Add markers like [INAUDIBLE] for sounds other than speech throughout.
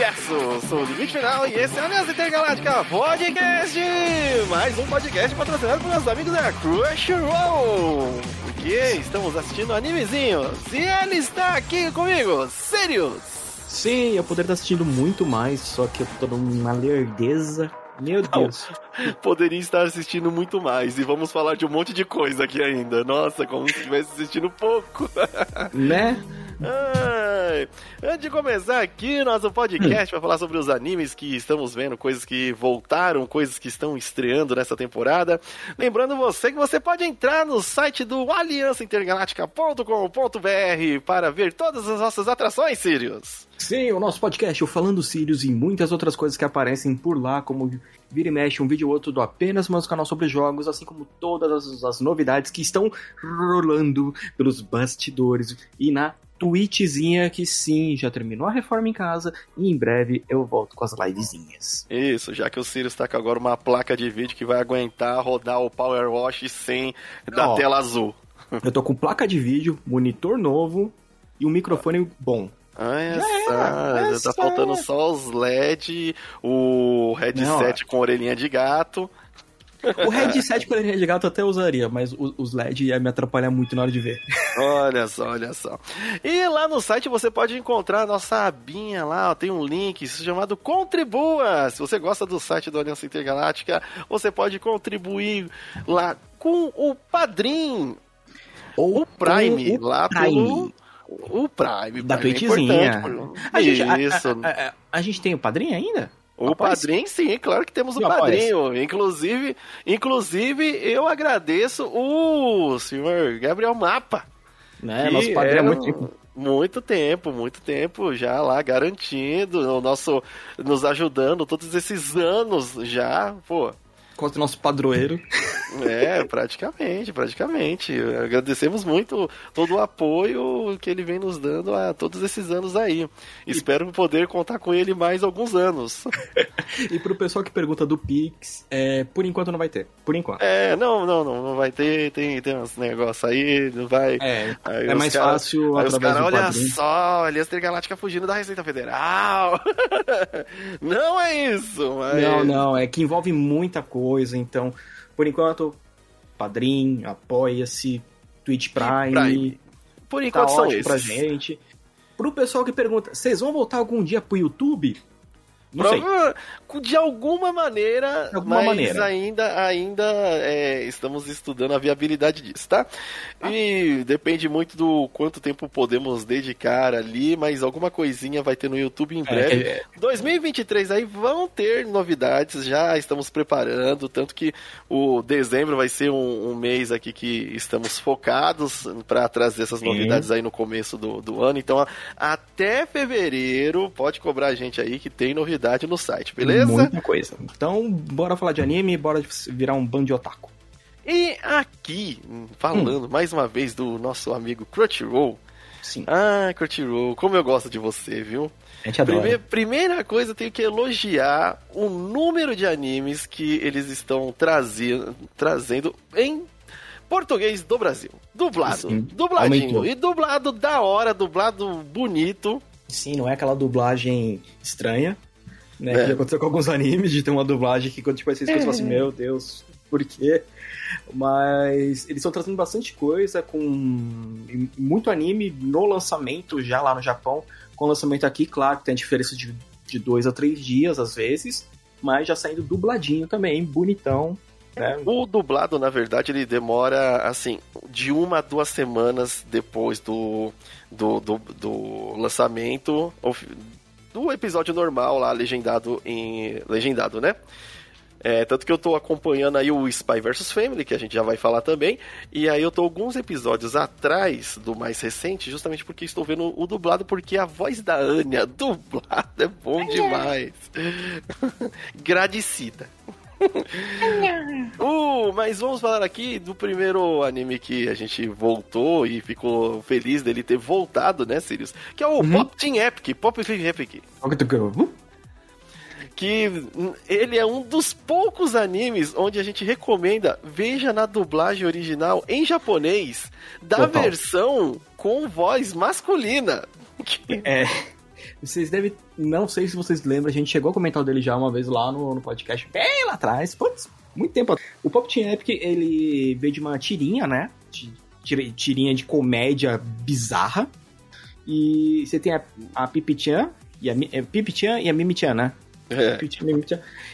universo. Sou o Limite Final e esse é o Aliança Intergaláctica Podcast. Mais um podcast patrocinado por nossos amigos da Crunchyroll. Porque estamos assistindo animezinhos. E ele está aqui comigo, Sirius. Sim, eu poderia estar assistindo muito mais, só que eu tô numa lerdeza. Meu Deus. Não, [LAUGHS] poderia estar assistindo muito mais. E vamos falar de um monte de coisa aqui ainda. Nossa, como se estivesse assistindo pouco. [LAUGHS] Né? Ai, antes de começar aqui nosso podcast para falar sobre os animes que estamos vendo, coisas que voltaram, coisas que estão estreando nessa temporada, lembrando você que você pode entrar no site do aliançaintergaláctica.com.br para ver todas as nossas atrações, Sirius. Sim, o nosso podcast, o Falando Sirius e muitas outras coisas que aparecem por lá, como vira e mexe um vídeo ou outro do apenas mais canal sobre jogos, assim como todas as, as novidades que estão rolando pelos bastidores e na tweetzinha que sim, já terminou a reforma em casa e em breve eu volto com as livezinhas. Isso, já que o Sirius tá com agora uma placa de vídeo que vai aguentar rodar o Power Wash sem da tela azul. [LAUGHS] Eu tô com placa de vídeo, monitor novo e um microfone bom. Ah, essa, já tá faltando só os LED, o headset Não, com orelhinha de gato. O headset com orelhinha de gato até usaria, mas os LED ia me atrapalhar muito na hora de ver. Olha só, olha só. E lá no site você pode encontrar a nossa abinha lá, ó, tem um link chamado Contribua. Se você gosta do site do Aliança Intergaláctica, você pode contribuir lá com o Padrim. Ou o Prime, o lá Prime. pelo o Prime. Da Prime. É Isso. A, a, a, a, gente tem o Padrinho ainda? O padrinho, sim, claro que temos o padrinho. Inclusive, inclusive, eu agradeço o senhor Gabriel Mapa. Né? Nosso padrinho é muito tempo. Muito tempo, muito tempo já lá garantindo o nosso, nos ajudando todos esses anos já, pô contra o nosso padroeiro. É, praticamente, praticamente. Agradecemos muito todo o apoio que ele vem nos dando há todos esses anos aí. Espero poder contar com ele mais alguns anos. [LAUGHS] e pro pessoal que pergunta do Pix, é, por enquanto não vai ter. Por enquanto. É, não, não, não, não vai ter. Tem, tem uns negócios aí, não vai. É, é mais cara, fácil aí os caras, olha padrinho. só, Aliança Galáctica fugindo da Receita Federal. [LAUGHS] não é isso, mas... Não, não, é que envolve muita coisa, então por enquanto, Padrim, Apoia-se, Twitch Prime. Prime. Por tá enquanto tá são esses. pra gente. Pro pessoal que pergunta, vocês vão voltar algum dia pro YouTube? Não sei. De alguma maneira, de alguma mas maneira. ainda, ainda é, estamos estudando a viabilidade disso, tá? Ah. E depende muito do quanto tempo podemos dedicar ali, mas alguma coisinha vai ter no YouTube em é, breve. É, é. 2023 aí vão ter novidades, já estamos preparando, tanto que o dezembro vai ser um, um mês aqui que estamos focados para trazer essas novidades Sim. aí no começo do, do ano. Então, até fevereiro, pode cobrar a gente aí que tem novidades novidade no site, beleza? Muita coisa. Então, bora falar de anime, bora virar um bando de otaku. E aqui, falando hum. mais uma vez do nosso amigo Crunchyroll. Sim. Ah, Crunchyroll, como eu gosto de você, viu? A gente adora. Primeira, primeira coisa, eu tenho que elogiar o número de animes que eles estão trazendo, trazendo em português do Brasil. Dublado. Sim, dubladinho. Aumentou. E dublado da hora, dublado bonito. Sim, não é aquela dublagem estranha né? É. Que aconteceu com alguns [LAUGHS] animes de ter uma dublagem que quando tipo, você escuta, é. assim, meu Deus, por quê? Mas eles estão trazendo bastante coisa com muito anime no lançamento já lá no Japão. Com o lançamento aqui, claro que tem a diferença de, de dois a três dias às vezes, mas já saindo dubladinho também, bonitão. Né? O dublado, na verdade, ele demora assim de uma a duas semanas depois do, do, do, do lançamento do episódio normal lá, legendado em. legendado, né? É, tanto que eu tô acompanhando aí o Spy vs Family, que a gente já vai falar também. E aí eu tô alguns episódios atrás do mais recente, justamente porque estou vendo o dublado, porque a voz da Anya [LAUGHS] dublada é bom demais. [LAUGHS] Gradecida. [LAUGHS] uh, mas vamos falar aqui do primeiro anime que a gente voltou e ficou feliz dele ter voltado, né, Sirius? Que é o uhum. Pop Team Epic, Pop Team Epic. Que ele é um dos poucos animes onde a gente recomenda veja na dublagem original em japonês da Total. versão com voz masculina. [LAUGHS] É. Vocês devem. Não sei se vocês lembram, a gente chegou a comentar dele já uma vez lá no, no podcast, bem lá atrás. Putz, muito tempo. O Pop Team Epic, ele veio de uma tirinha, né? Tirinha de comédia bizarra. E você tem a, a Pipichan e a, é, Pipichan e a Mimichan, né? É.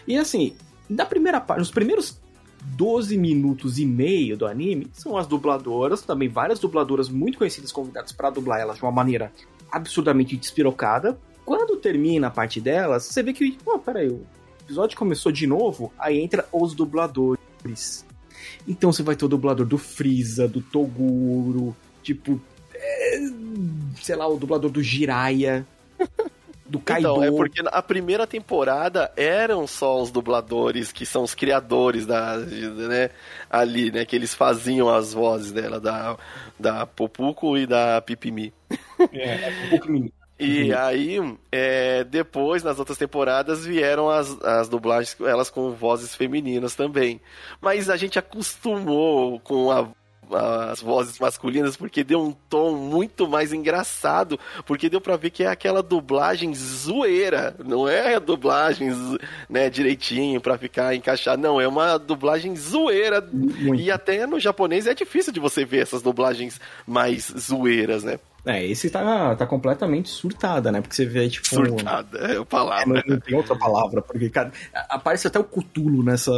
E assim, da primeira parte, nos primeiros 12 minutos e meio do anime, são as dubladoras, também várias dubladoras muito conhecidas convidadas para dublar elas de uma maneira absurdamente despirocada. Quando termina a parte delas, você vê que, oh, peraí, o episódio começou de novo, aí entra os dubladores. Então você vai ter o dublador do Freeza, do Toguro, tipo, é, sei lá, o dublador do Jiraiya. Do Kaido. Então, é porque a primeira temporada eram só os dubladores que são os criadores da, né, ali, né, que eles faziam as vozes dela, da, da Popuco e da Pipimi. É, a Pipimi. [LAUGHS] E uhum. aí, é, depois, nas outras temporadas, vieram as, as dublagens, elas com vozes femininas também. Mas a gente acostumou com a as vozes masculinas porque deu um tom muito mais engraçado, porque deu para ver que é aquela dublagem zoeira, não é a dublagem, né, direitinho para ficar encaixado, não, é uma dublagem zoeira. Muito. E até no japonês é difícil de você ver essas dublagens mais zoeiras, né? É, esse tá, tá completamente surtada, né? Porque você vê, tipo. Surtada, é a palavra. É, não, tem outra palavra, porque, cara, aparece até o cutulo nessa.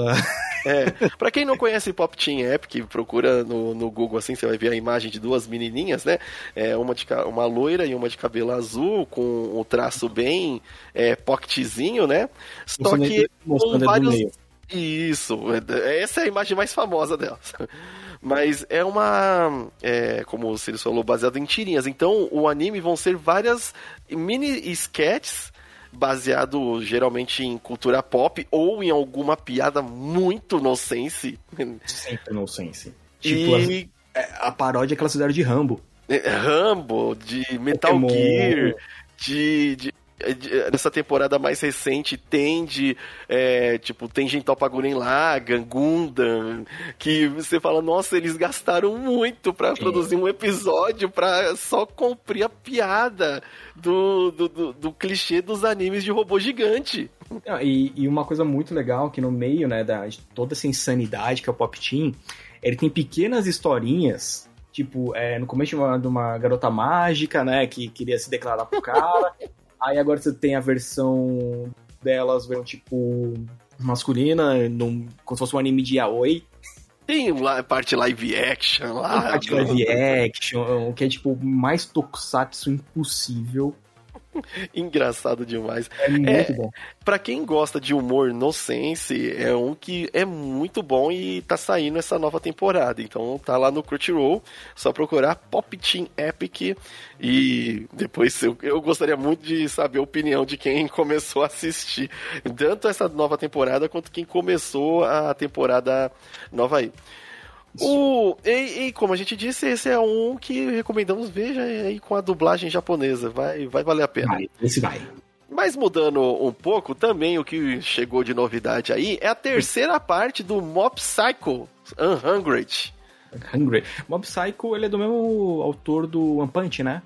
É, pra quem não conhece Pop Team Epic, procura no, no Google assim, você vai ver a imagem de duas menininhas, né? É, uma, de, uma loira e uma de cabelo azul, com o um traço bem é, pocketzinho, né? Só que. Com vários. Isso, essa é a imagem mais famosa delas. Mas é uma. É, como o Sirius falou, baseado em tirinhas. Então, o anime vão ser várias mini sketches baseado geralmente em cultura pop ou em alguma piada muito nonsense. Sempre nonsense. Tipo, e... a, é, a paródia que elas fizeram de Rambo. Rambo, de Metal Pokémon. Gear, de, de nessa temporada mais recente tem de é, tipo tem Gentopa Guren Lagan, Gundam, que você fala, nossa, eles gastaram muito para produzir um episódio para só cumprir a piada do, do, do, do, clichê dos animes de robô gigante. E, e, uma coisa muito legal que no meio, né, da, de toda essa insanidade que é o Pop Team, ele tem pequenas historinhas tipo, é, no começo de uma, de uma, garota mágica, né, que queria se declarar pro cara, [LAUGHS] Aí agora você tem a versão delas, tipo, masculina, num, como se fosse um anime de yaoi. Tem a parte live action lá. A parte live action, que é tipo mais tokusatsu impossível. [LAUGHS] Engraçado demais. É muito é, bom. Pra quem gosta de humor no sense, é um que é muito bom e tá saindo essa nova temporada. Então tá lá no Crunchyroll, só procurar Pop Team Epic e depois eu, eu gostaria muito de saber a opinião de quem [LAUGHS] começou a assistir. Tanto essa nova temporada quanto quem começou a temporada nova aí. O, e, e, como a gente disse, esse é um que recomendamos veja aí com a dublagem japonesa. Vai, vai valer a pena. Vai, esse vai. Mas mudando um pouco, também o que chegou de novidade aí é a terceira parte do Mob Psycho Unhungry. Hungry. Mob Psycho, ele é do mesmo autor do One Punch, né?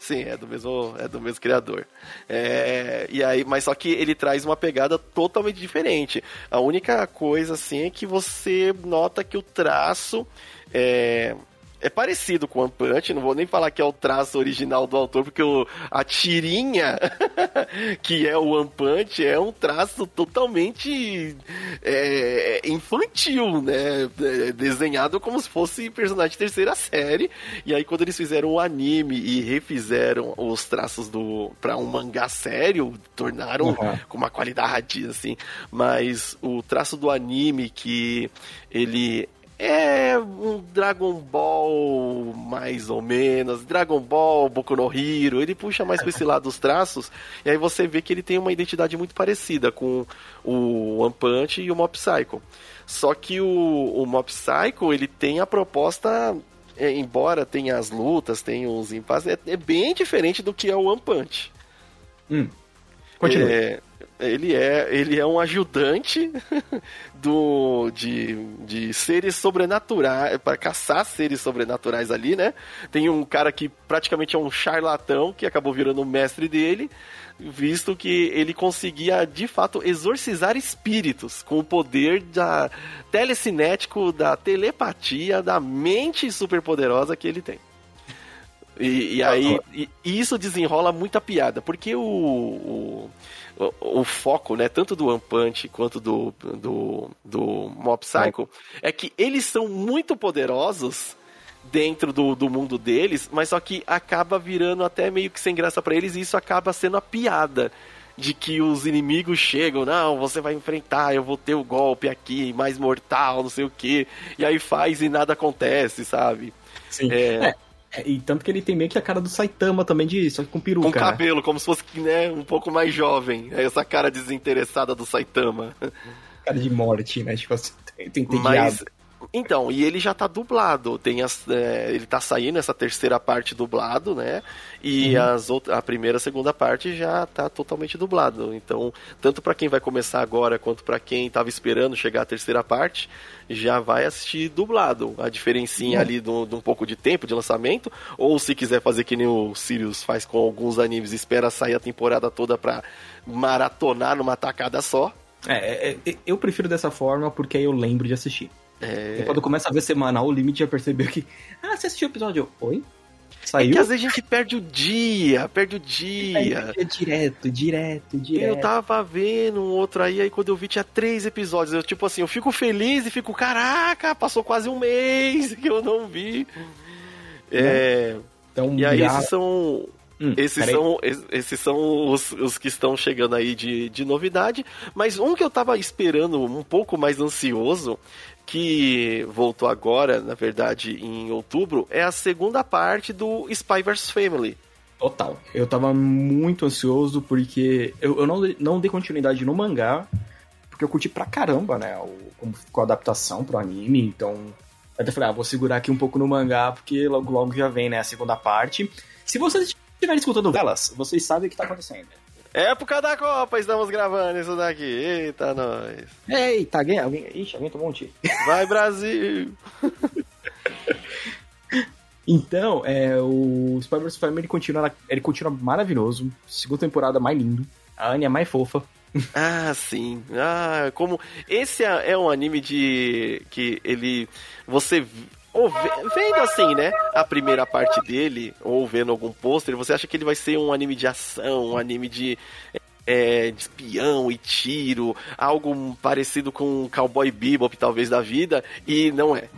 Sim, é do mesmo, é do mesmo criador. É, e aí, mas só que ele traz uma pegada totalmente diferente. A única coisa assim é que você nota que o traço é, é parecido com o One Punch, não vou nem falar que é o traço original do autor, porque o, a tirinha [LAUGHS] que é o One Punch é um traço totalmente é, infantil, né? É, desenhado como se fosse personagem de terceira série. E aí, quando eles fizeram o anime e refizeram os traços do para um mangá sério, tornaram uhum. com uma qualidade assim. Mas o traço do anime que ele é um Dragon Ball mais ou menos, Dragon Ball, Boku no Hero, ele puxa mais para esse lado dos traços, e aí você vê que ele tem uma identidade muito parecida com o One Punch e o Mob Psycho. Só que o, o Mob Psycho, ele tem a proposta, é, embora tenha as lutas, tenha os impasses, é, é, bem diferente do que é o One Punch. Hum. Continue. É, ele é, ele é um ajudante [LAUGHS] do de, de seres sobrenaturais, para caçar seres sobrenaturais ali, né? Tem um cara que praticamente é um charlatão que acabou virando o mestre dele, visto que ele conseguia de fato exorcizar espíritos com o poder da telecinético, da telepatia, da mente superpoderosa que ele tem. E, e aí, e, isso desenrola muita piada, porque o, o o, foco, né, tanto do One Punch quanto do, do, do Mob Psycho, é que eles são muito poderosos dentro do, do mundo deles, mas só que acaba virando até meio que sem graça para eles e isso acaba sendo a piada de que os inimigos chegam, não, você vai enfrentar, eu vou ter o golpe aqui, mais mortal, não sei o que, e aí faz e nada acontece, sabe? Sim. É... é é, e tanto que ele tem meio que a cara do Saitama também, de, só que com peruca. Com né? cabelo, né? como se fosse né, um pouco mais jovem. É essa cara desinteressada do Saitama. Cara de morte, né? Tipo assim, tem, tem Mas, então, e ele já tá dublado. Tem as, é, ele tá saindo essa terceira parte dublado, né? E uhum. as outras, a primeira e segunda parte já tá totalmente dublado. Então, tanto para quem vai começar agora quanto para quem tava esperando chegar a terceira parte, já vai assistir dublado. A diferencinha uhum. ali de um pouco de tempo de lançamento, ou se quiser fazer que nem o Sirius faz com alguns animes, espera sair a temporada toda pra maratonar numa tacada só. É, é, é eu prefiro dessa forma porque aí eu lembro de assistir. É... quando começa a ver semanal, o limite já percebeu que. Ah, você assistiu o episódio? Oi? Saiu? É que às vezes a gente perde o dia, perde o dia. É direto, direto, direto. Eu tava vendo um outro aí, aí quando eu vi tinha três episódios. Eu, tipo assim, eu fico feliz e fico, caraca, passou quase um mês [LAUGHS] que eu não vi. É. Então, e aí esses são. Hum, esses, são, esses são os, os que estão chegando aí de, de novidade. Mas um que eu tava esperando um pouco mais ansioso que voltou agora, na verdade, em outubro, é a segunda parte do Spy vs Family. Total. Eu tava muito ansioso porque eu, eu não, não dei continuidade no mangá, porque eu curti pra caramba, né? O, como ficou a adaptação pro anime, então. Eu até falei, ah, vou segurar aqui um pouco no mangá, porque logo logo já vem, né, a segunda parte. Se vocês estiverem escutando elas, vocês sabem o que tá acontecendo. Época da Copa, estamos gravando isso daqui. Eita, nós. Eita, alguém, alguém, ixi, alguém tomou um tiro. Vai, Brasil! [LAUGHS] então, é, o vs Family continua, ele continua maravilhoso. Segunda temporada mais lindo. A Anya é mais fofa. [LAUGHS] Ah, sim. Ah, como. Esse é, é um anime de. que ele. Você ou vendo assim, né, a primeira parte dele, ou vendo algum pôster, você acha que ele vai ser um anime de ação, um anime de, é, de espião e tiro, algo parecido com Cowboy Bebop, talvez, da vida, e não é.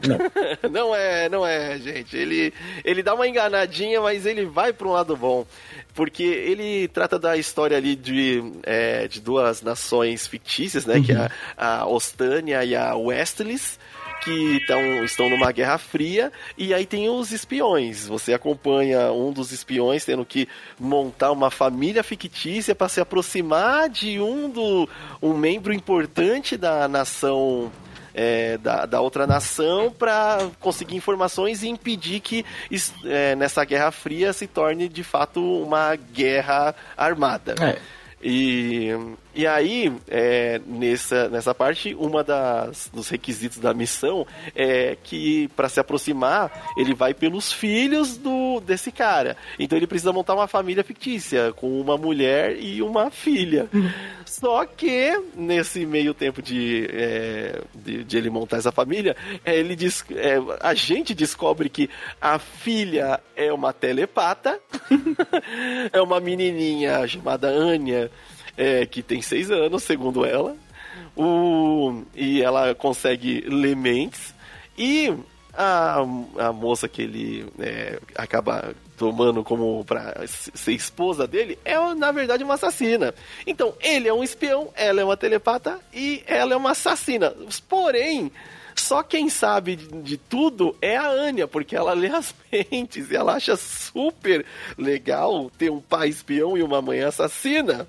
Não, [LAUGHS] não é, não é, gente. Ele, ele dá uma enganadinha, mas ele vai para um lado bom. Porque ele trata da história ali de, é, de duas nações fictícias, né? Uhum. Que é a, a Ostânia e a Westlis que tão, estão numa guerra fria e aí tem os espiões. Você acompanha um dos espiões tendo que montar uma família fictícia para se aproximar de um do um membro importante da nação é, da, da, outra nação para conseguir informações e impedir que é, nessa Guerra Fria se torne de fato uma guerra armada. É. E, e aí, é, nessa, nessa parte, uma das dos requisitos da missão é que, para se aproximar, ele vai pelos filhos do desse cara. Então ele precisa montar uma família fictícia, com uma mulher e uma filha. [LAUGHS] Só que, nesse meio tempo de, é, de, de, ele montar essa família, é, ele diz, é, a gente descobre que a filha é uma telepata, [LAUGHS] é uma menininha chamada Anya, é, que tem seis anos, segundo ela. O, e ela consegue ler mentes. E a, a moça que ele é, acaba tomando como para ser esposa dele é na verdade uma assassina. Então ele é um espião, ela é uma telepata e ela é uma assassina. Porém, Só quem sabe de, tudo é a Anya, porque ela lê as [LAUGHS] mentes e ela acha super legal ter um pai espião e uma mãe assassina.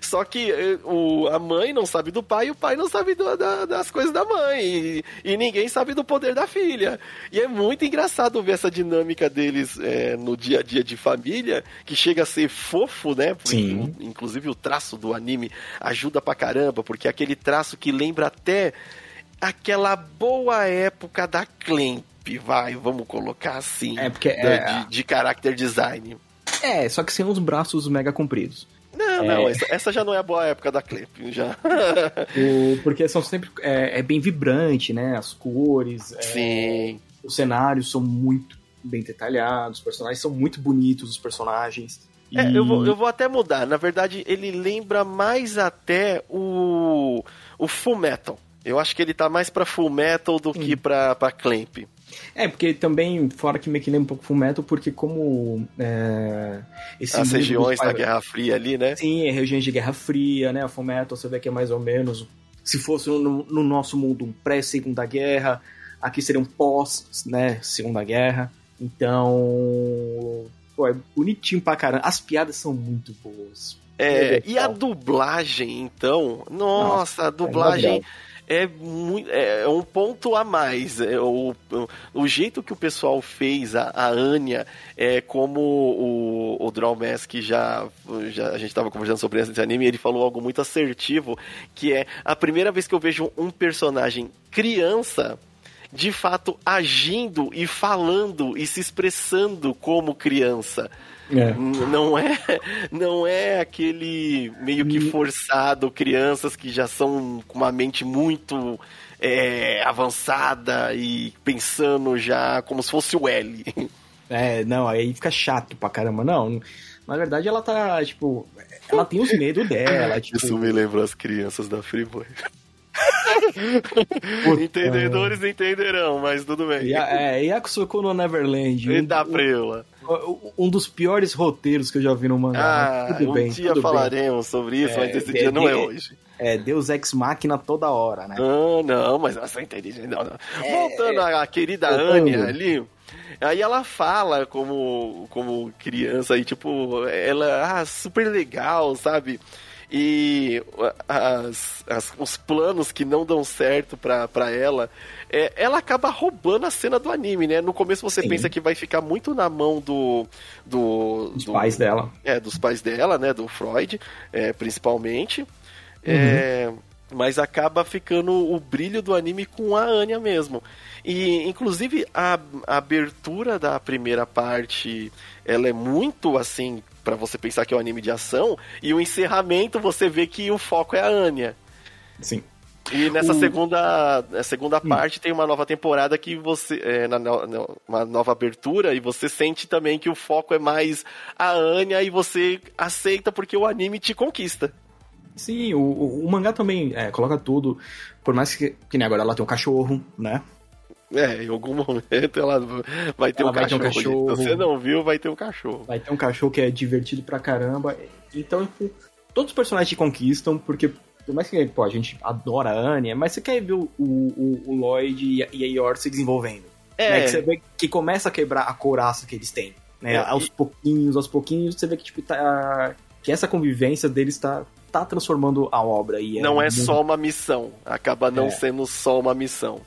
Só que eh, o, a mãe não sabe do pai e o pai não sabe do, da, das coisas da mãe. E, e, ninguém sabe do poder da filha. E é muito engraçado ver essa dinâmica deles é, no dia a dia de família, que chega a ser fofo, né? Sim. Inclusive o traço do anime ajuda pra caramba, porque é aquele traço que lembra até aquela boa época da Clamp, vai, vamos colocar assim. É porque é... de, de character design. É, só que sem os braços mega compridos. Não, é... não, essa, essa, já não é a boa época da Clamp, já. [LAUGHS] o, porque são sempre. É, é, bem vibrante, né? As cores. É, Sim. Os cenários são muito bem detalhados, os personagens são muito bonitos, os personagens. É, eu, vou, eu vou até mudar. Na verdade, ele lembra mais até o, o Full Metal. Eu acho que ele tá mais pra Full Metal do hum. que pra, pra Clamp. É, porque também, fora que me lembra um pouco Full Metal, porque como. É, As regiões da Guerra Fria ali, né? Sim, é regiões de Guerra Fria, né? A Full Metal você vê que é mais ou menos. Se fosse no, no nosso mundo um pré-segunda guerra, aqui seria um pós, né? Segunda guerra. Então. Pô, é bonitinho pra caramba. As piadas são muito boas. É, e a dublagem, então? Nossa, Nossa a dublagem. É é, é, é um ponto a mais. É, o, o jeito que o pessoal fez a, a Anya é como o, o Draw Mask já, já a gente estava conversando sobre esse anime ele falou algo muito assertivo, que é a primeira vez que eu vejo um personagem criança de fato agindo e falando e se expressando como criança. É. Não é não é aquele meio que forçado, crianças que já são com uma mente muito é, avançada e pensando já como se fosse o L. É, não, aí fica chato pra caramba. Não, na verdade ela tá, tipo, ela tem os medos dela. [LAUGHS] Tipo... Isso me lembra as crianças da Freeboy. Entendedores entenderão, mas tudo bem. E, é, Yakusoku no Neverland. Um, da Preula. Um, um dos piores roteiros que eu já vi no mangá. Ah, tudo um bem, dia falaremos bem. sobre isso, é, mas esse dia não é hoje. É, Deus Ex Machina toda hora, né? Ah, não, mas essa é inteligente. Não, não. É, Voltando à querida Anya ali. Aí ela fala como, como criança e, tipo, ela, ah, super legal, sabe? E as, as, os planos que não dão certo pra, pra ela, é, ela acaba roubando a cena do anime, né? No começo você Sim. pensa que vai ficar muito na mão do. do dos do, pais dela. É, dos pais dela, né? Do Freud, é, principalmente. É, uhum. É, mas acaba ficando o brilho do anime com a Anya mesmo. E, inclusive, a, a abertura da primeira parte, ela é muito, assim, para você pensar que é um anime de ação, e o encerramento você vê que o foco é a Anya. Sim. E nessa o... segunda, segunda hum. parte tem uma nova temporada que você. É, na, na, uma nova abertura, e você sente também que o foco é mais a Anya e você aceita porque o anime te conquista. Sim, o, o, o mangá também é, coloca tudo. Por mais que, que nem agora ela tem um cachorro, né? É, em algum [LAUGHS] momento ela vai ter, ela um, vai cachorro. ter um cachorro. Se você não viu, vai ter um cachorro. Vai ter um cachorro que é divertido pra caramba. Então, tipo, todos os personagens te conquistam, porque por mais que pô, a gente adora a Anya, mas você quer ver o, o, o Lloyd e a, e a Yor se desenvolvendo. É. Né? Que você vê que começa a quebrar a couraça que eles têm. Né? É, aos pouquinhos, aos pouquinhos, você vê que, tipo, tá, que essa convivência deles tá, tá transformando a obra. E é não é, muito... só uma missão. Acaba não é. sendo só uma missão.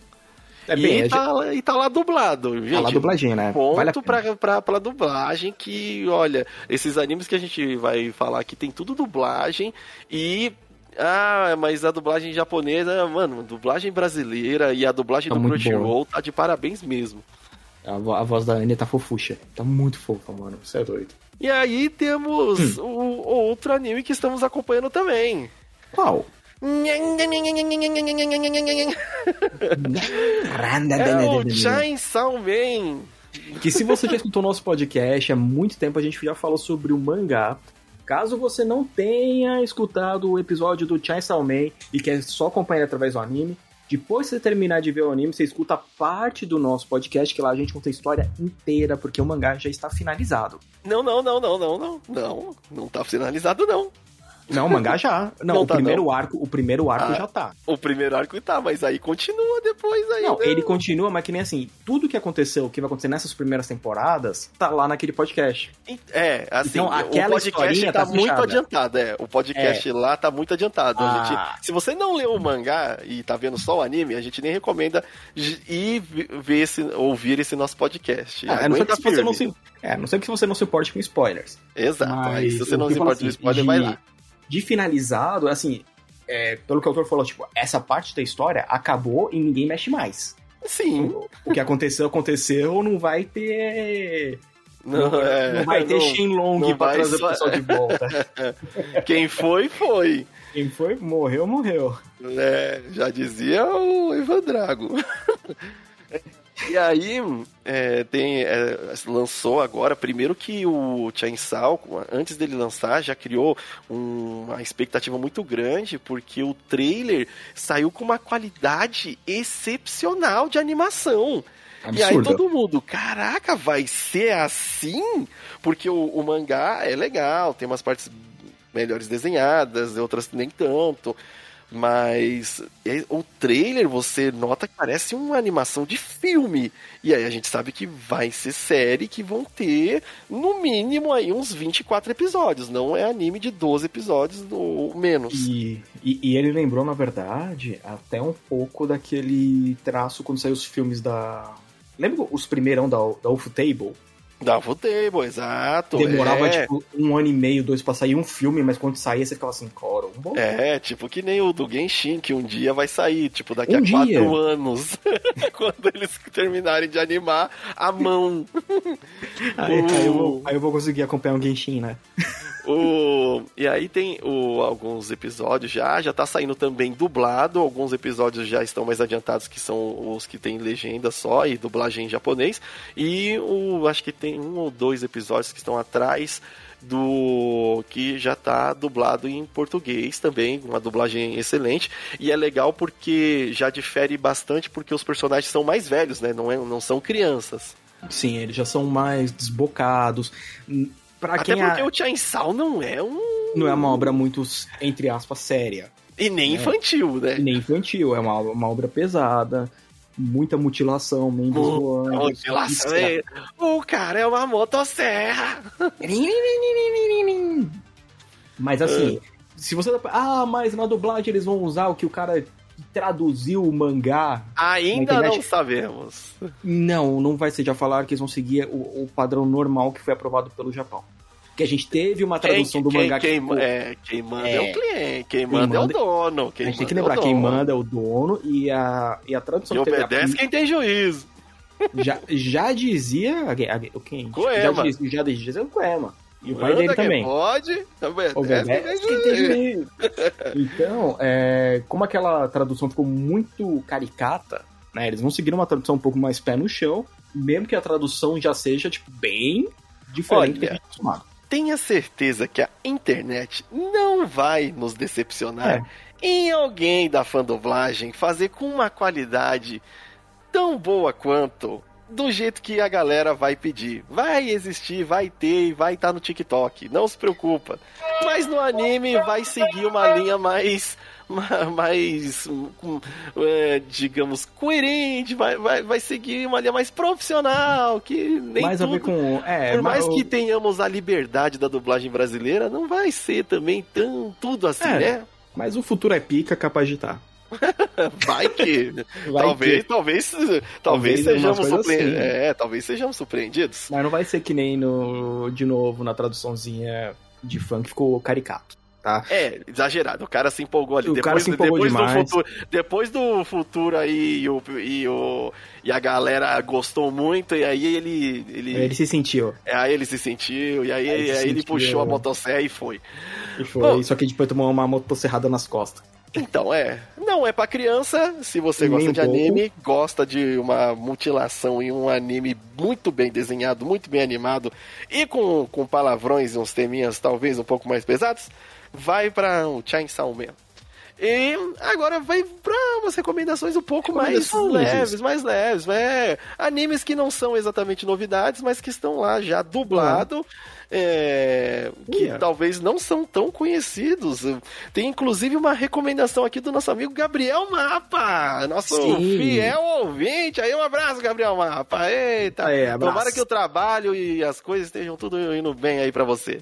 É bem, e, tá, gente... e tá lá dublado, gente. Tá lá dubladinha, né? Ponto vale pra, pra, pra dublagem que, olha, esses animes que a gente vai falar aqui tem tudo dublagem e ah, mas a dublagem japonesa, mano, dublagem brasileira e a dublagem tá do Crunchyroll tá de parabéns mesmo. A, voz da Anya tá fofucha. Tá muito fofa, mano. Você é doido. E aí temos hum. o, outro anime que estamos acompanhando também. Qual? é o Chainsaw Man. Que se você já escutou nosso podcast há muito tempo, a gente já falou sobre o mangá. Caso você não tenha escutado o episódio do Chainsaw Man e quer só acompanhar através do anime, depois que você terminar de ver o anime, você escuta parte do nosso podcast, que lá a gente conta a história inteira, porque o mangá já está finalizado. Não, não, não, não, não, não. Não, não tá finalizado, não. Não, o mangá já. Não, não o tá, primeiro não. arco, o primeiro arco ah, já tá. O primeiro arco tá, mas aí continua depois aí. Não, ele continua, mas que nem assim, tudo que aconteceu, o que vai acontecer nessas primeiras temporadas, tá lá naquele podcast. É, assim, então, aquela o podcast tá, tá muito adiantado, é. O podcast é. lá tá muito adiantado. Ah. Gente, se você não leu o mangá e tá vendo só o anime, a gente nem recomenda ir ver esse, ouvir esse nosso podcast. É, não sei se você não se, é, não sei que você não se importe com spoilers. Exato, mas se você não se importa com assim, spoiler, de... vai lá de finalizado, assim, é, pelo que o autor falou, tipo, essa parte da história acabou e ninguém mexe mais. Sim. O, o que aconteceu, aconteceu, não vai ter. Não, não, é, não vai ter Shenlong pra trazer só... o pessoal de volta. [LAUGHS] Quem foi, foi. Quem foi, morreu, morreu. É, já dizia o Ivan Drago. [LAUGHS] E aí, é, tem, é, lançou agora, primeiro que o Chainsaw, antes dele lançar, já criou um, uma expectativa muito grande, porque o trailer saiu com uma qualidade excepcional de animação. Absurdo. E aí todo mundo, caraca, vai ser assim? Porque o, o mangá é legal, tem umas partes melhores desenhadas, outras nem tanto. Mas o trailer você nota que parece uma animação de filme. E aí a gente sabe que vai ser série que vão ter no mínimo aí uns 24 episódios. Não é anime de 12 episódios ou menos. E, e, e ele lembrou, na verdade, até um pouco daquele traço quando saiu os filmes da. Lembra os primeirão da, da UFO Table? Da Table, exato. Demorava, é. tipo, um ano e meio, dois pra sair um filme, mas quando saía você ficava assim, coro, um É, tipo que nem o do Genshin, que um dia vai sair, tipo, daqui um a dia. quatro anos. [LAUGHS] quando eles terminarem de animar a mão. aí, o... aí, eu vou, aí eu vou conseguir acompanhar o Genshin, né? [LAUGHS] O... E aí tem o... alguns episódios já, já tá saindo também dublado, alguns episódios já estão mais adiantados, que são os que tem legenda só e dublagem em japonês, e o... acho que tem um ou dois episódios que estão atrás do que já está dublado em português também, uma dublagem excelente. E é legal porque já difere bastante porque os personagens são mais velhos, né? Não, é, não são crianças. Sim, eles já são mais desbocados. Pra Até porque a... o Chainsaw não é um... Não é uma obra muito, entre aspas, séria. E nem né? infantil, né? nem infantil, é uma, uma obra pesada muita mutilação, membros voando. Mutilação. É... O cara é uma motosserra. mas assim, se você. Ah, mas na dublagem eles vão usar o que o cara traduziu o mangá. Ainda não sabemos. Não, não vai ser. Já falaram que eles vão seguir o, o padrão normal que foi aprovado pelo Japão que a gente teve uma tradução quem, do mangá quem, que. É, quem manda é, é o cliente, quem, manda, manda, é o dono. a gente tem que lembrar, é quem manda é o dono e a, e a tradução e que obedece a... quem tem juízo. Já, já dizia. O quem? Coema. Já dizia, já dizia o Coema. E o pai dele também. Pode, obedece quem tem juízo. Então, é, como aquela tradução ficou muito caricata, né? Eles vão seguir uma tradução um pouco mais pé no chão, mesmo que a tradução já seja, tipo, bem diferente Olha, do que a gente tá acostumado tenha certeza que a internet não vai nos decepcionar é. em alguém da fandoblagem fazer com uma qualidade tão boa quanto do jeito que a galera vai pedir. Vai existir, vai ter e vai estar tá no TikTok. Não se preocupa. Mas no anime vai seguir uma linha mais [LAUGHS] mais, é, digamos, coerente, vai, vai, vai seguir uma linha mais profissional, que nem mais tudo, a ver com... É, por mais que tenhamos a liberdade da dublagem brasileira, não vai ser também tão tudo assim, é, né? Mas o futuro é pica, capaz de estar. Tá. [LAUGHS] Vai que. [LAUGHS] Vai talvez, que... talvez, talvez, talvez sejamos surpreendidos. Assim. É, talvez sejamos surpreendidos. Mas não vai ser que nem no, de novo na traduçãozinha de funk ficou caricato. Tá? É, exagerado. O cara se empolgou ali. O depois, cara se empolgou depois demais. do futuro, depois do futuro aí e, o, e, o, e a galera gostou muito, e aí ele. Ele, ele se sentiu. É, aí ele se sentiu, e aí, aí, aí ele puxou a motosserra e foi. E foi. Bom, Só que depois tomou uma motosserrada nas costas. Então, é. Não é para criança. Se você gosta de anime, gosta de uma mutilação e um anime muito bem desenhado, muito bem animado e com, com palavrões e uns teminhas talvez um pouco mais pesados, vai para o Chainsaw Man. E agora vai pra umas recomendações um pouco mais leves, mais leves. É, animes que não são exatamente novidades, mas que estão lá já dublado. É, que yeah. talvez não são tão conhecidos. Tem inclusive uma recomendação aqui do nosso amigo Gabriel Mapa, nosso Sim. fiel ouvinte. Aí um abraço, Gabriel Mapa. Eita, aí, tomara que o trabalho e as coisas estejam tudo indo bem aí para você.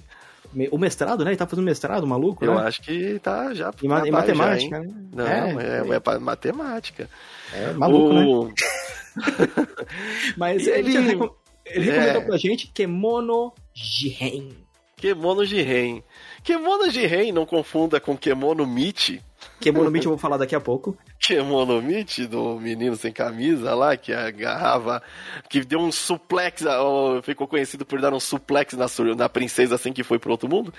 O mestrado, né? Ele tá fazendo mestrado, maluco, Eu né? acho que tá já. Em, ma em matemática, já, né? Não, é, é, é, é matemática. É maluco, o... né? [LAUGHS] Mas ele, ele, ele recomendou é. pra gente Kemono Jiren. Kemono Jiren. Kemono Jiren, não confunda com Kemono Michi. Kemono Michi eu vou falar daqui a pouco. Kemono Michi, do menino sem camisa lá, que agarrava, que deu um suplex, ficou conhecido por dar um suplex na, na princesa assim que foi pro outro mundo.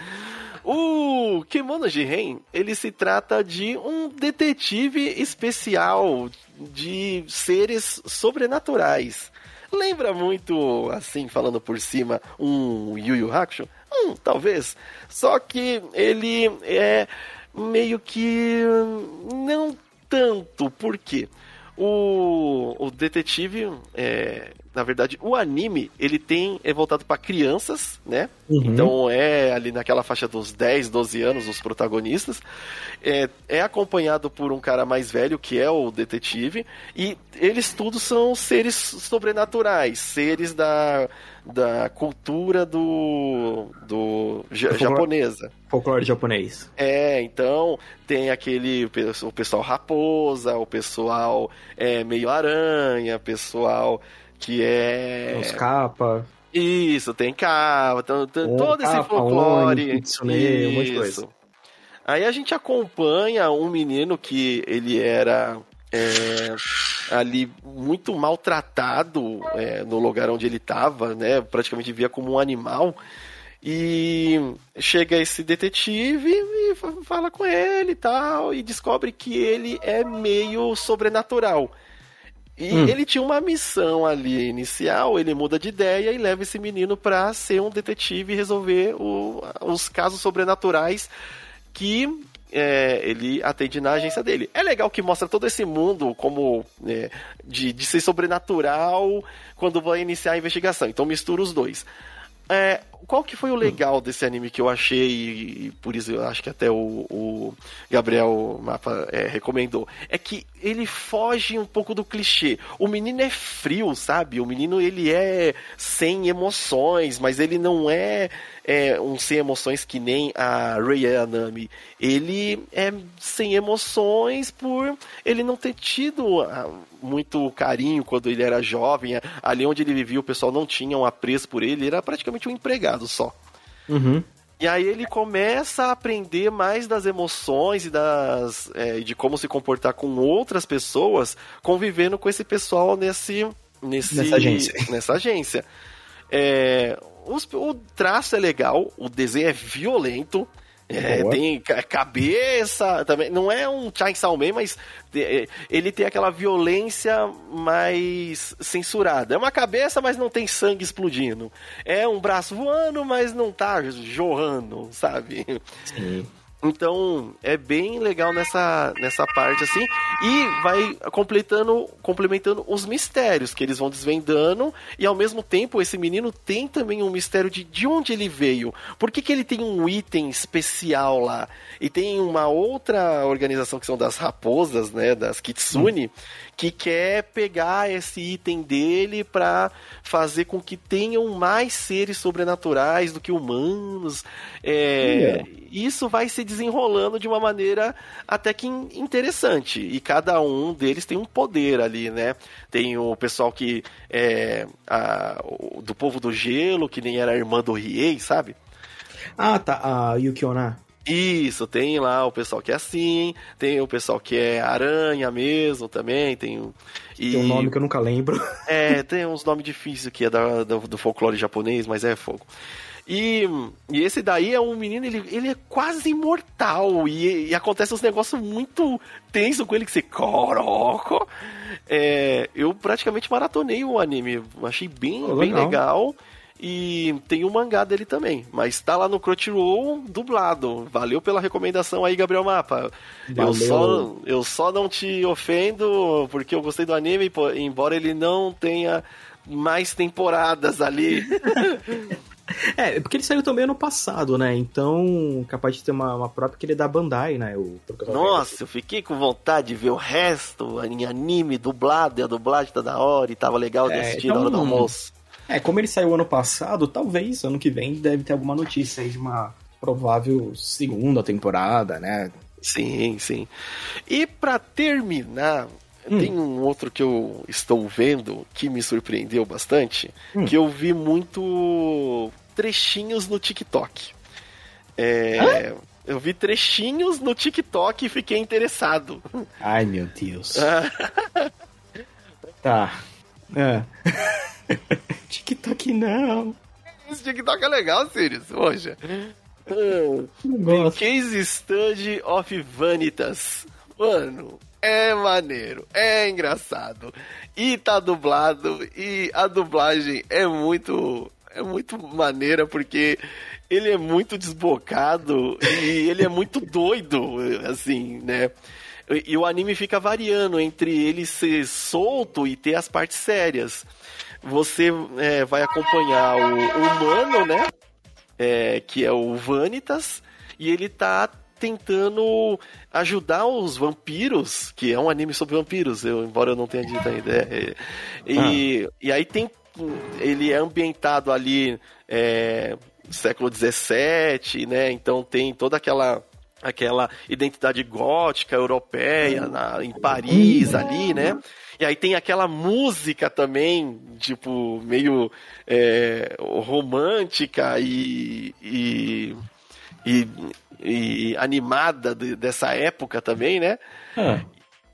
O Kemono Jiren, ele se trata de um detetive especial de seres sobrenaturais. Lembra muito, assim, falando por cima, um Yu Yu Hakusho? Hum, talvez. Só que ele é meio que não tanto. Por quê? O, o detetive, é, na verdade, o anime, ele tem é voltado para crianças, né? Uhum. Então é ali naquela faixa dos 10, 12 anos os protagonistas. É, é acompanhado por um cara mais velho, que é o detetive, e eles todos são seres sobrenaturais, seres da da cultura do, do japonesa. Folclore japonês. É, então tem aquele o pessoal raposa, o pessoal é meio aranha, pessoal que é os capa. Isso, tem capa, então, todo capa, esse folclore, Oni, kitsune, um monte de coisa. Aí a gente acompanha um menino que ele era é, ali muito maltratado é, no lugar onde ele estava, né? Praticamente via como um animal. E chega esse detetive e fala com ele e tal, e descobre que ele é meio sobrenatural. E hum. ele tinha uma missão ali inicial, ele muda de ideia e leva esse menino para ser um detetive e resolver o, os casos sobrenaturais que é, ele atende na agência dele. É legal que mostra todo esse mundo como é, de, de ser sobrenatural quando vai iniciar a investigação. Então mistura os dois. É, qual que foi o legal desse anime que eu achei, e por isso eu acho que até o, o Gabriel Mapa é, recomendou, é que ele foge um pouco do clichê. O menino é frio, sabe? O menino ele é sem emoções, mas ele não é, é um sem emoções que nem a Rei Anami. Ele é sem emoções por ele não ter tido ah, muito carinho quando ele era jovem. Ali onde ele vivia, o pessoal não tinha um apreço por ele, ele era praticamente um empregado só. Uhum. E aí ele começa a aprender mais das emoções e das é, de como se comportar com outras pessoas, convivendo com esse pessoal nesse, nesse nessa agência. [LAUGHS] Nessa agência. É, os, o traço é legal, o desenho é violento. É, tem cabeça também. Não é um Chainsaw Man, mas é, ele tem aquela violência mais censurada. É uma cabeça, mas não tem sangue explodindo. É um braço voando, mas não tá jorrando, sabe? Sim. Então, é bem legal nessa, nessa parte, assim. E vai completando, complementando os mistérios que eles vão desvendando. E ao mesmo tempo, esse menino tem também um mistério de de onde ele veio. Por que, que ele tem um item especial lá? E tem uma outra organização que são das raposas, né? Das Kitsune. Hum que quer pegar esse item dele para fazer com que tenham mais seres sobrenaturais do que humanos. É, Isso vai se desenrolando de uma maneira até que interessante. E cada um deles tem um poder ali, né? Tem o pessoal que é a, do povo do gelo, que nem era a irmã do Riei, sabe? Ah, tá. A Yukiona. Isso, tem lá o pessoal que é assim, tem o pessoal que é aranha mesmo também, tem. E... Tem um nome que eu nunca lembro. [LAUGHS] É, tem uns nomes difíceis que é da, do, do folclore japonês, mas é fogo. E, e, esse daí é um menino, ele, ele é quase imortal. E, e acontece uns negócios muito tensos com ele que você. Coroco! É, eu praticamente maratonei o anime. Achei bem, oh, bem legal. E tem o um mangá dele também. Mas tá lá no Crunchyroll dublado. Valeu pela recomendação aí, Gabriel Mapa. Eu só, eu só não te ofendo porque eu gostei do anime, embora ele não tenha mais temporadas ali. [LAUGHS] É, porque ele saiu também ano passado, né? Então, capaz de ter uma, uma própria que ele é da Bandai, né? O Nossa, eu fiquei com vontade de ver o resto em anime dublado, e a dublagem tá da hora e tava legal de é, assistir então, na hora do almoço. É, como ele saiu ano passado, talvez ano que vem deve ter alguma notícia aí de uma provável segunda temporada, né? Sim, sim. E para terminar, hum. tem um outro que eu estou vendo que me surpreendeu bastante, hum. que eu vi muito trechinhos no TikTok. É, eu vi trechinhos no TikTok e fiquei interessado. Ai, meu Deus. [LAUGHS] tá. É. [LAUGHS] TikTok não. Esse TikTok é legal, Sirius. Poxa. The Case Study of Vanitas. Mano, é maneiro, é engraçado. E tá dublado, e a dublagem é muito. É muito maneira porque ele é muito desbocado e ele é muito [LAUGHS] doido, assim, né? E o anime fica variando entre ele ser solto e ter as partes sérias você é, vai acompanhar o, humano, né? É, que é o Vanitas, e ele tá tentando ajudar os vampiros, que é um anime sobre vampiros, eu, embora eu não tenha dito ainda. É, e, ah. e aí tem. Ele é ambientado ali é, século XVII, né? Então tem toda aquela aquela identidade gótica europeia na, em Paris ali, né? E aí tem aquela música também, tipo, meio é, romântica e, e, e, e animada de, dessa época também, né? Ah.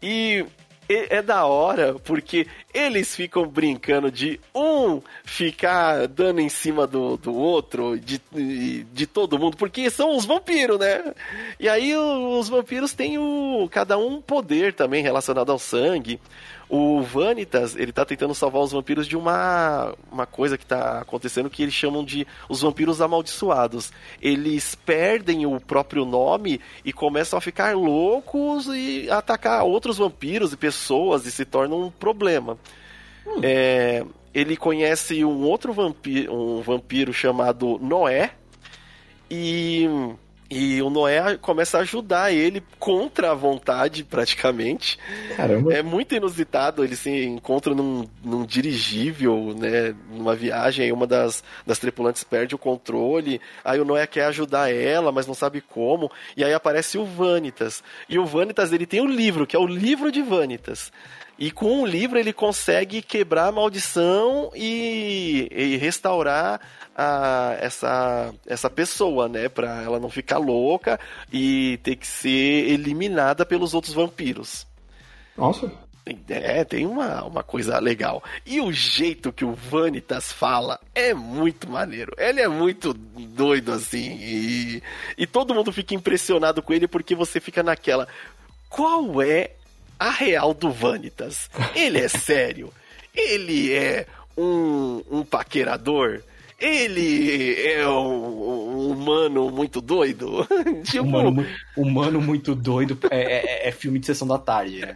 E é da hora porque eles ficam brincando de um ficar dando em cima do, do outro, de, de todo mundo, porque são os vampiros, né? E aí os vampiros têm o, cada um poder também relacionado ao sangue. O Vanitas, ele tá tentando salvar os vampiros de uma, uma coisa que tá acontecendo que eles chamam de os vampiros amaldiçoados. Eles perdem o próprio nome e começam a ficar loucos e atacar outros vampiros e pessoas e se tornam um problema. Hum. É, ele conhece um outro vampiro, um vampiro chamado Noé e e o Noé começa a ajudar ele contra a vontade, praticamente. Caramba. É muito inusitado. Ele se encontra num, num dirigível, né? Numa viagem, aí uma das, das tripulantes perde o controle. Aí o Noé quer ajudar ela, mas não sabe como. E aí aparece o Vanitas. E o Vanitas, ele tem o um livro, que é o livro de Vanitas. E com o livro ele consegue quebrar a maldição e, e restaurar a, essa, essa pessoa, né? Pra ela não ficar louca e ter que ser eliminada pelos outros vampiros. Nossa. É, tem uma, uma coisa legal. E o jeito que o Vanitas fala é muito maneiro. Ele é muito doido assim. E, e todo mundo fica impressionado com ele porque você fica naquela. Qual é a real do Vanitas? Ele é sério? Ele é um, um paquerador? ele é um, um humano muito doido. [LAUGHS] tipo... humano, humano muito doido é, é, é, filme de sessão da tarde. Né?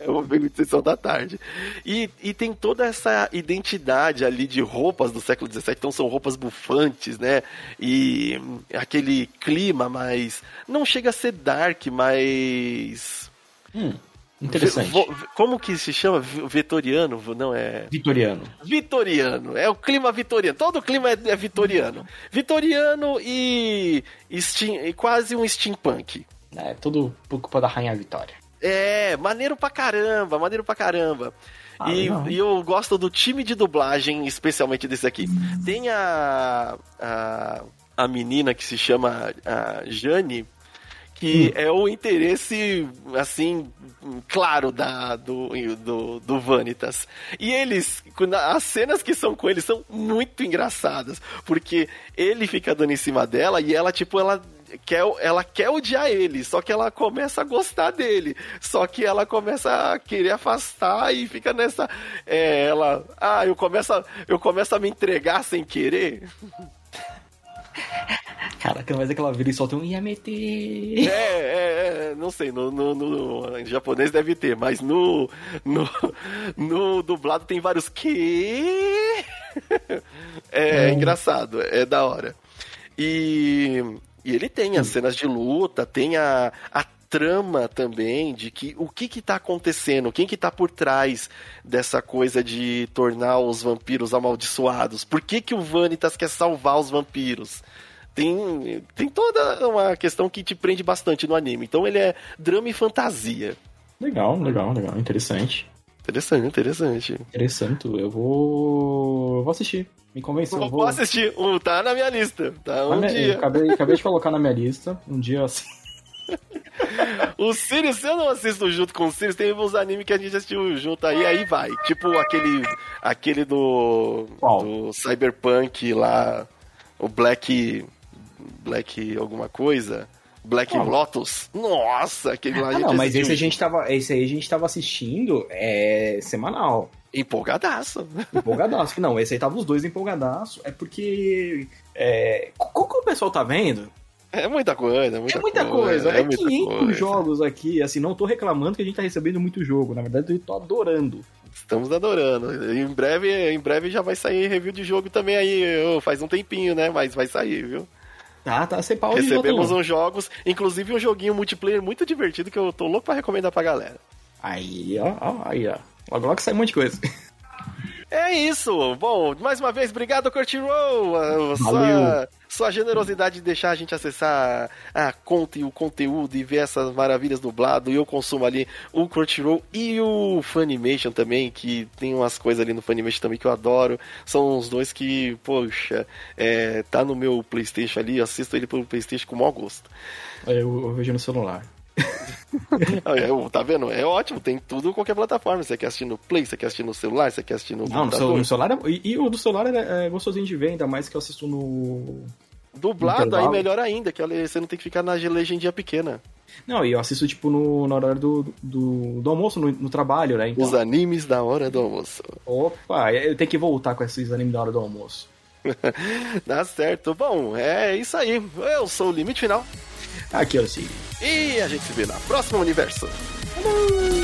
É um filme de sessão da tarde. E, e tem toda essa identidade ali de roupas do século XVII, então são roupas bufantes, né? E aquele clima mais. Não chega a ser dark, mas. Hum. Interessante. Como que se chama? Vitoriano? Não é. Vitoriano. Vitoriano. É o clima vitoriano. Todo o clima é, é vitoriano. Vitoriano e, steam, e quase um steampunk. É, tudo por culpa da Rainha Vitória. É, maneiro pra caramba, maneiro pra caramba. Ah, e, e, eu gosto do time de dublagem, especialmente desse aqui. Tem a, a, a menina que se chama a Jane, que hum. é o interesse, assim, claro da, do, do, do Vanitas. E eles, as cenas que são com ele são muito engraçadas, porque ele fica dando em cima dela e ela, tipo, ela quer, ela quer odiar ele, só que ela começa a gostar dele. Só que ela começa a querer afastar e fica nessa. É, ela. Ah, eu começo, a, eu começo a me entregar sem querer. [LAUGHS] Caraca, mas aquela vira e solta um Yamete. É, é, é, não sei, no, no, no, em japonês deve ter, mas no, no, no dublado tem vários que. [LAUGHS] É, é engraçado, é da hora. E, e ele tem as cenas de luta, tem a, a trama também de que o que que tá acontecendo, quem que tá por trás dessa coisa de tornar os vampiros amaldiçoados. Por que que o Vanitas quer salvar os vampiros? Tem, tem toda uma questão que te prende bastante no anime. Então ele é drama e fantasia. Legal, legal, legal. Interessante. Interessante, interessante. Interessante. Eu vou. Eu vou assistir. Me convenceu. Vou, vou assistir. Um, tá na minha lista. Tá um dia. Acabei, acabei de colocar na minha lista. Um dia assim. [LAUGHS] o Sirius, se eu não assisto junto com o Sirius, tem uns animes que a gente assistiu junto aí, aí vai. Tipo aquele, aquele do, Qual? do Cyberpunk lá, o Black, Black alguma coisa. Black Lotus. Nossa, aquele lá. Ah, não, mas esse a gente tava, esse aí a gente tava assistindo é semanal. Empolgadaço. Empolgadaço. Não, esse aí tava os dois empolgadaço. É porque. É, como que o pessoal tá vendo? É muita coisa, muita É muita coisa. coisa. É, é 500 coisa. jogos aqui. Assim, não tô reclamando que a gente tá recebendo muito jogo. Na verdade, eu tô adorando. Estamos adorando. Em breve, em breve já vai sair review de jogo também aí. Faz um tempinho, né? Mas vai sair, viu? Tá, tá sem pau Recebemos uns jogos, inclusive um joguinho multiplayer muito divertido que eu tô louco pra recomendar pra galera. Aí, ó, ó aí, ó. Logo logo sai um monte de coisa. É isso. Bom, mais uma vez, obrigado, Crunchyroll. Sua, sua generosidade de deixar a gente acessar a conta e o conteúdo e ver essas maravilhas dublado. E eu consumo ali o Crunchyroll e o Funimation também, que tem umas coisas ali no Funimation também que eu adoro. São os dois que, poxa, é, tá no meu Playstation ali, eu assisto ele pelo Playstation com o maior gosto. Eu, eu vejo no celular. [LAUGHS] É, tá vendo? É ótimo, tem tudo em qualquer plataforma. Você quer assistir no Play, você quer assistir no celular, você quer assistir no. Não, no, celular. É, e, e, o do celular é, é gostosinho de ver, ainda mais que eu assisto no. Dublado, aí melhor ainda, que você não tem que ficar na legendinha pequena. Não, e eu assisto, tipo, no, na hora do, do, do almoço, no, no, trabalho, né? Então... Os animes da hora do almoço. Opa, eu tenho que voltar com esses animes da hora do almoço. [LAUGHS] Dá certo. Bom, é isso aí. Eu sou o Limite Final. Aqui é o Sig. E a gente se vê na próxima universo. Falou!